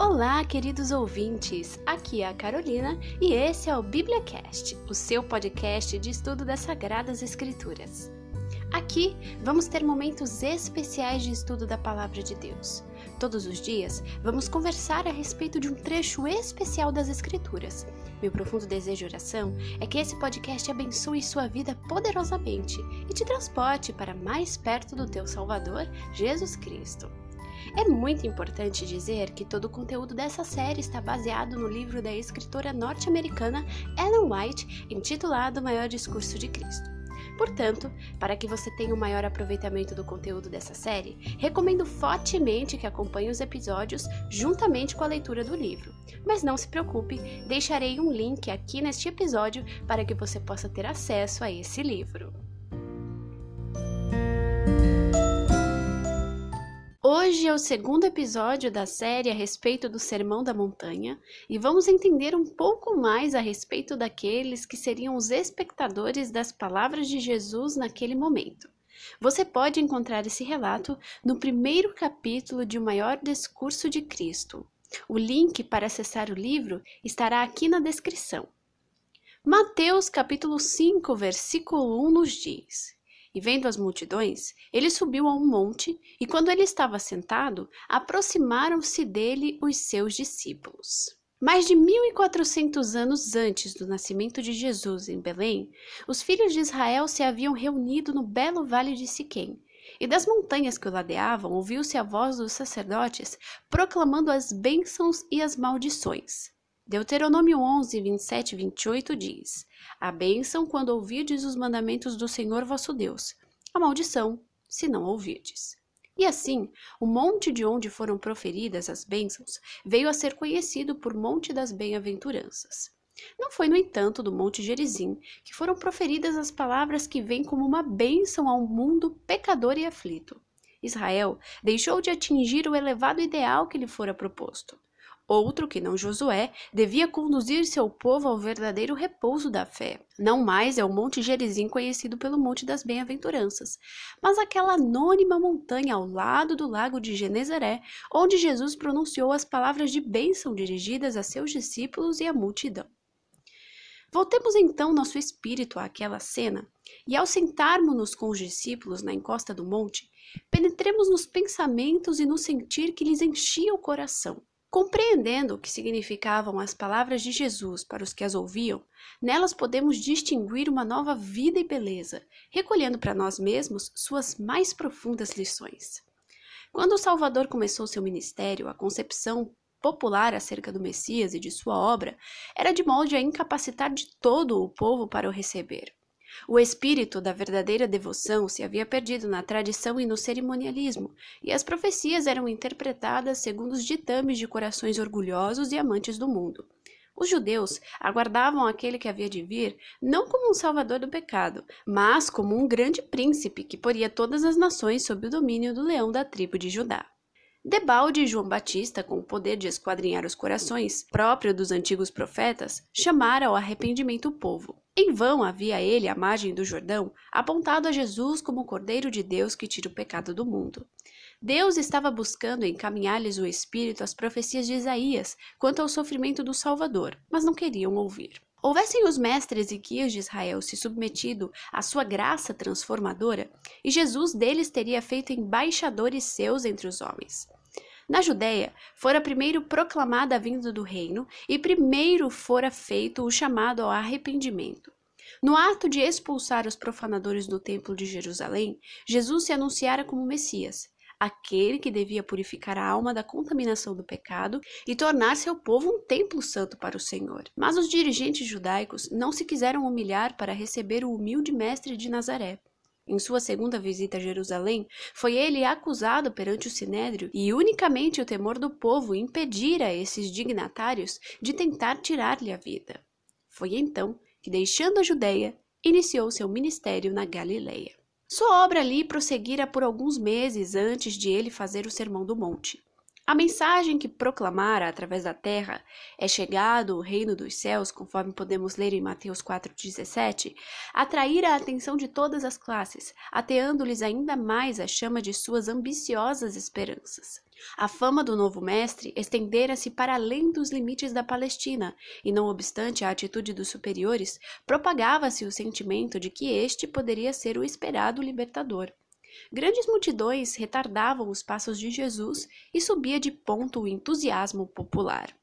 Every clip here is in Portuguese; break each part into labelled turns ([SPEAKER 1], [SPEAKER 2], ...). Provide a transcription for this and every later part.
[SPEAKER 1] Olá, queridos ouvintes! Aqui é a Carolina e esse é o BíbliaCast, o seu podcast de estudo das Sagradas Escrituras. Aqui vamos ter momentos especiais de estudo da Palavra de Deus. Todos os dias vamos conversar a respeito de um trecho especial das Escrituras. Meu profundo desejo e oração é que esse podcast abençoe sua vida poderosamente e te transporte para mais perto do teu Salvador, Jesus Cristo. É muito importante dizer que todo o conteúdo dessa série está baseado no livro da escritora norte-americana Ellen White, intitulado O Maior Discurso de Cristo. Portanto, para que você tenha um maior aproveitamento do conteúdo dessa série, recomendo fortemente que acompanhe os episódios juntamente com a leitura do livro. Mas não se preocupe, deixarei um link aqui neste episódio para que você possa ter acesso a esse livro. Hoje é o segundo episódio da série a respeito do Sermão da Montanha e vamos entender um pouco mais a respeito daqueles que seriam os espectadores das palavras de Jesus naquele momento. Você pode encontrar esse relato no primeiro capítulo de O Maior Discurso de Cristo. O link para acessar o livro estará aqui na descrição. Mateus capítulo 5, versículo 1 nos diz: e vendo as multidões, ele subiu a um monte, e quando ele estava sentado, aproximaram-se dele os seus discípulos. Mais de 1400 anos antes do nascimento de Jesus em Belém, os filhos de Israel se haviam reunido no belo vale de Siquém, e das montanhas que o ladeavam ouviu-se a voz dos sacerdotes proclamando as bênçãos e as maldições. Deuteronômio 11, 27 e 28 diz: A bênção quando ouvirdes os mandamentos do Senhor vosso Deus, a maldição se não ouvirdes. E assim, o monte de onde foram proferidas as bênçãos veio a ser conhecido por Monte das Bem-aventuranças. Não foi, no entanto, do Monte Gerizim que foram proferidas as palavras que vêm como uma bênção ao mundo pecador e aflito. Israel deixou de atingir o elevado ideal que lhe fora proposto. Outro, que não Josué, devia conduzir seu povo ao verdadeiro repouso da fé. Não mais é o Monte Gerizim conhecido pelo Monte das Bem-aventuranças, mas aquela anônima montanha ao lado do lago de Genezaré, onde Jesus pronunciou as palavras de bênção dirigidas a seus discípulos e à multidão. Voltemos então nosso espírito àquela cena, e ao sentarmos-nos com os discípulos na encosta do monte, penetremos nos pensamentos e no sentir que lhes enchia o coração. Compreendendo o que significavam as palavras de Jesus para os que as ouviam, nelas podemos distinguir uma nova vida e beleza, recolhendo para nós mesmos suas mais profundas lições. Quando o Salvador começou seu ministério, a concepção popular acerca do Messias e de sua obra era de molde a incapacitar de todo o povo para o receber. O espírito da verdadeira devoção se havia perdido na tradição e no cerimonialismo, e as profecias eram interpretadas segundo os ditames de corações orgulhosos e amantes do mundo. Os judeus aguardavam aquele que havia de vir não como um salvador do pecado, mas como um grande príncipe que poria todas as nações sob o domínio do leão da tribo de Judá. Debalde João Batista, com o poder de esquadrinhar os corações, próprio dos antigos profetas, chamaram ao arrependimento o povo. Em vão havia ele, à margem do Jordão, apontado a Jesus como o Cordeiro de Deus que tira o pecado do mundo. Deus estava buscando encaminhar-lhes o Espírito às profecias de Isaías quanto ao sofrimento do Salvador, mas não queriam ouvir. Houvessem os mestres e guias de Israel se submetido à sua graça transformadora, e Jesus deles teria feito embaixadores seus entre os homens. Na Judéia, fora primeiro proclamada a vinda do reino e primeiro fora feito o chamado ao arrependimento. No ato de expulsar os profanadores do templo de Jerusalém, Jesus se anunciara como Messias, aquele que devia purificar a alma da contaminação do pecado e tornar seu povo um templo santo para o Senhor. Mas os dirigentes judaicos não se quiseram humilhar para receber o humilde mestre de Nazaré. Em sua segunda visita a Jerusalém, foi ele acusado perante o sinédrio e unicamente o temor do povo impedira esses dignatários de tentar tirar-lhe a vida. Foi então que, deixando a Judéia, iniciou seu ministério na Galileia. Sua obra ali prosseguira por alguns meses antes de ele fazer o Sermão do Monte. A mensagem que proclamara através da terra é chegado o reino dos céus, conforme podemos ler em Mateus 4,17, atraíra a atenção de todas as classes, ateando-lhes ainda mais a chama de suas ambiciosas esperanças. A fama do novo mestre estendera-se para além dos limites da Palestina, e não obstante a atitude dos superiores, propagava-se o sentimento de que este poderia ser o esperado libertador. Grandes multidões retardavam os passos de Jesus e subia de ponto o entusiasmo popular.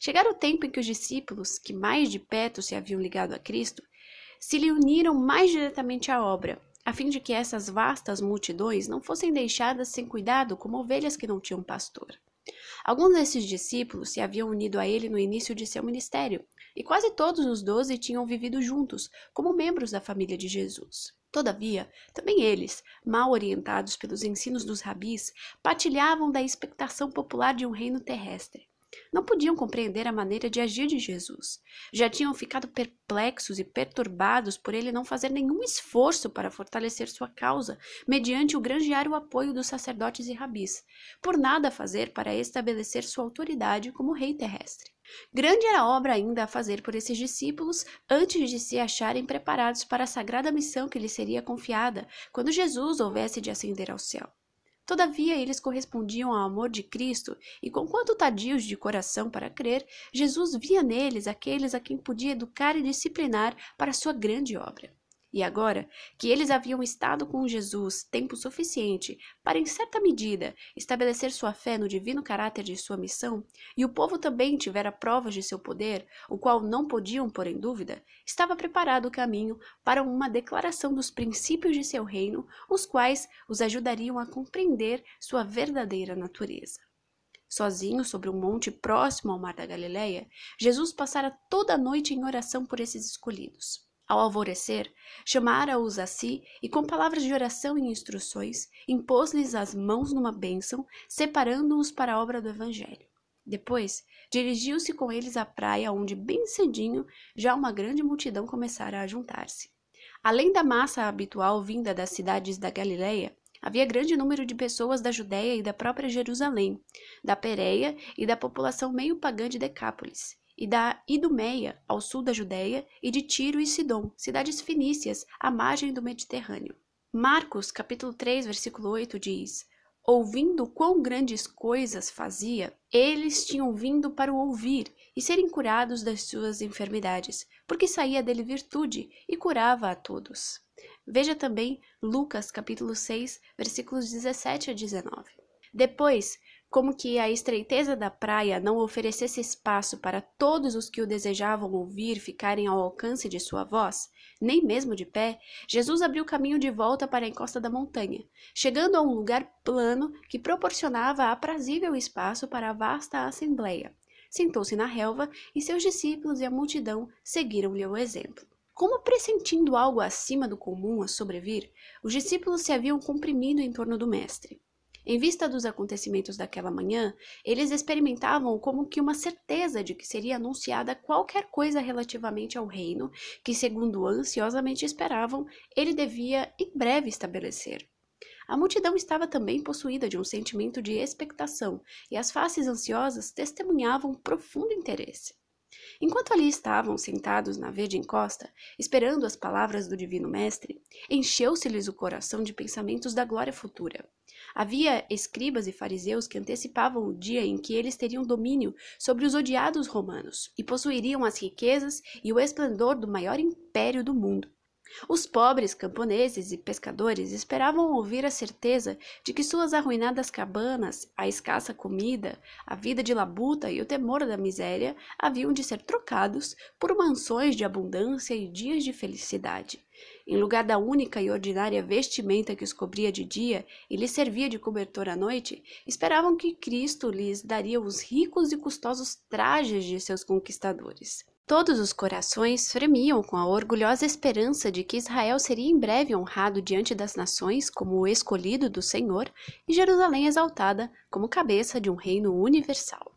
[SPEAKER 1] Chegara o tempo em que os discípulos, que mais de perto se haviam ligado a Cristo, se lhe uniram mais diretamente à obra, a fim de que essas vastas multidões não fossem deixadas sem cuidado como ovelhas que não tinham pastor. Alguns desses discípulos se haviam unido a ele no início de seu ministério, e quase todos os doze tinham vivido juntos, como membros da família de Jesus. Todavia, também eles, mal orientados pelos ensinos dos rabis, partilhavam da expectação popular de um reino terrestre. Não podiam compreender a maneira de agir de Jesus. Já tinham ficado perplexos e perturbados por ele não fazer nenhum esforço para fortalecer sua causa, mediante o granjear o apoio dos sacerdotes e rabis, por nada fazer para estabelecer sua autoridade como rei terrestre. Grande era a obra ainda a fazer por esses discípulos antes de se acharem preparados para a sagrada missão que lhes seria confiada quando Jesus houvesse de ascender ao céu. Todavia, eles correspondiam ao amor de Cristo, e conquanto tadios de coração para crer, Jesus via neles aqueles a quem podia educar e disciplinar para sua grande obra. E agora que eles haviam estado com Jesus tempo suficiente para, em certa medida, estabelecer sua fé no divino caráter de sua missão, e o povo também tivera provas de seu poder, o qual não podiam pôr em dúvida, estava preparado o caminho para uma declaração dos princípios de seu reino, os quais os ajudariam a compreender sua verdadeira natureza. Sozinho sobre um monte próximo ao mar da Galileia, Jesus passara toda a noite em oração por esses escolhidos. Ao alvorecer, chamara-os a si e, com palavras de oração e instruções, impôs-lhes as mãos numa bênção, separando-os para a obra do Evangelho. Depois, dirigiu-se com eles à praia, onde, bem cedinho, já uma grande multidão começara a juntar-se. Além da massa habitual vinda das cidades da Galiléia, havia grande número de pessoas da Judéia e da própria Jerusalém, da Pérea e da população meio pagã de Decápolis, e da Idumeia, ao sul da Judéia, e de Tiro e Sidom, cidades fenícias, à margem do Mediterrâneo. Marcos, capítulo 3, versículo 8 diz: Ouvindo quão grandes coisas fazia, eles tinham vindo para o ouvir e serem curados das suas enfermidades, porque saía dele virtude e curava a todos. Veja também Lucas, capítulo 6, versículos 17 a 19. Depois, como que a estreiteza da praia não oferecesse espaço para todos os que o desejavam ouvir ficarem ao alcance de sua voz, nem mesmo de pé, Jesus abriu caminho de volta para a encosta da montanha, chegando a um lugar plano que proporcionava aprazível espaço para a vasta assembleia. Sentou-se na relva e seus discípulos e a multidão seguiram-lhe o exemplo. Como pressentindo algo acima do comum a sobrevir, os discípulos se haviam comprimido em torno do Mestre. Em vista dos acontecimentos daquela manhã, eles experimentavam como que uma certeza de que seria anunciada qualquer coisa relativamente ao reino, que, segundo ansiosamente esperavam, ele devia em breve estabelecer. A multidão estava também possuída de um sentimento de expectação, e as faces ansiosas testemunhavam profundo interesse. Enquanto ali estavam sentados na verde encosta, esperando as palavras do Divino Mestre, encheu-se-lhes o coração de pensamentos da glória futura. Havia escribas e fariseus que antecipavam o dia em que eles teriam domínio sobre os odiados romanos e possuiriam as riquezas e o esplendor do maior império do mundo. Os pobres camponeses e pescadores esperavam ouvir a certeza de que suas arruinadas cabanas, a escassa comida, a vida de labuta e o temor da miséria haviam de ser trocados por mansões de abundância e dias de felicidade. Em lugar da única e ordinária vestimenta que os cobria de dia e lhes servia de cobertor à noite, esperavam que Cristo lhes daria os ricos e custosos trajes de seus conquistadores. Todos os corações fremiam com a orgulhosa esperança de que Israel seria em breve honrado diante das nações como o escolhido do Senhor e Jerusalém exaltada como cabeça de um reino universal.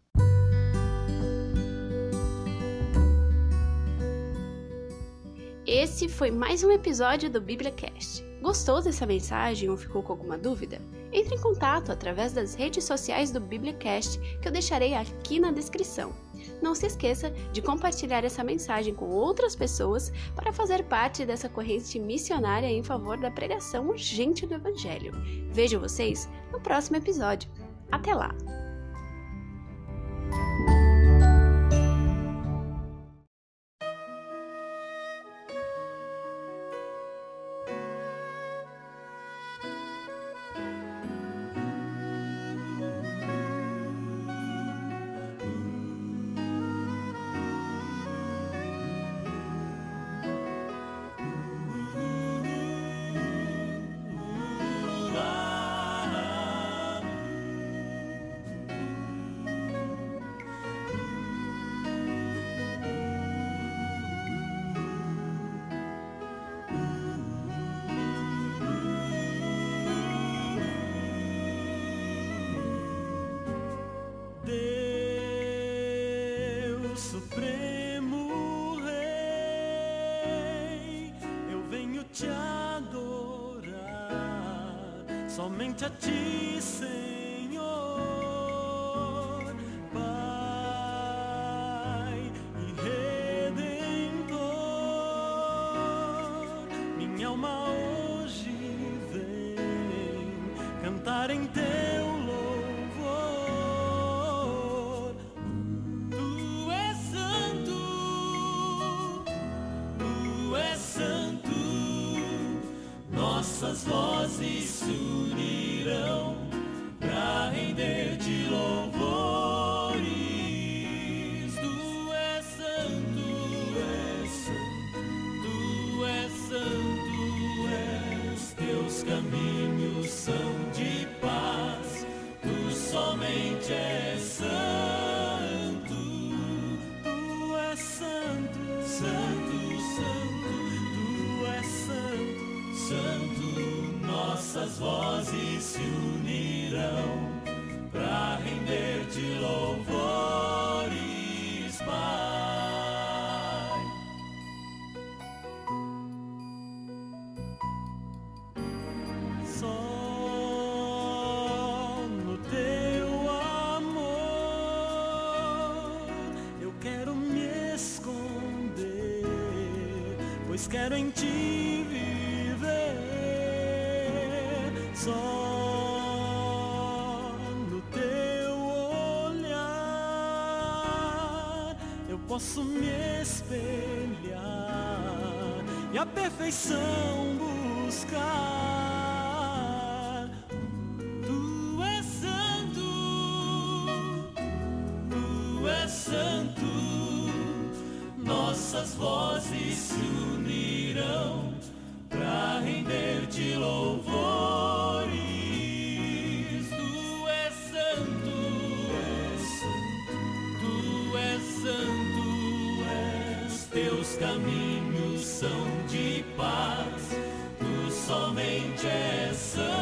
[SPEAKER 1] Esse foi mais um episódio do BíbliaCast. Gostou dessa mensagem ou ficou com alguma dúvida? Entre em contato através das redes sociais do BíbliaCast que eu deixarei aqui na descrição. Não se esqueça de compartilhar essa mensagem com outras pessoas para fazer parte dessa corrente missionária em favor da pregação urgente do Evangelho. Vejo vocês no próximo episódio. Até lá!
[SPEAKER 2] coming to Jesus. quero em ti viver. Só no teu olhar eu posso me espelhar e a perfeição buscar. caminhos são de paz, tu somente és santo.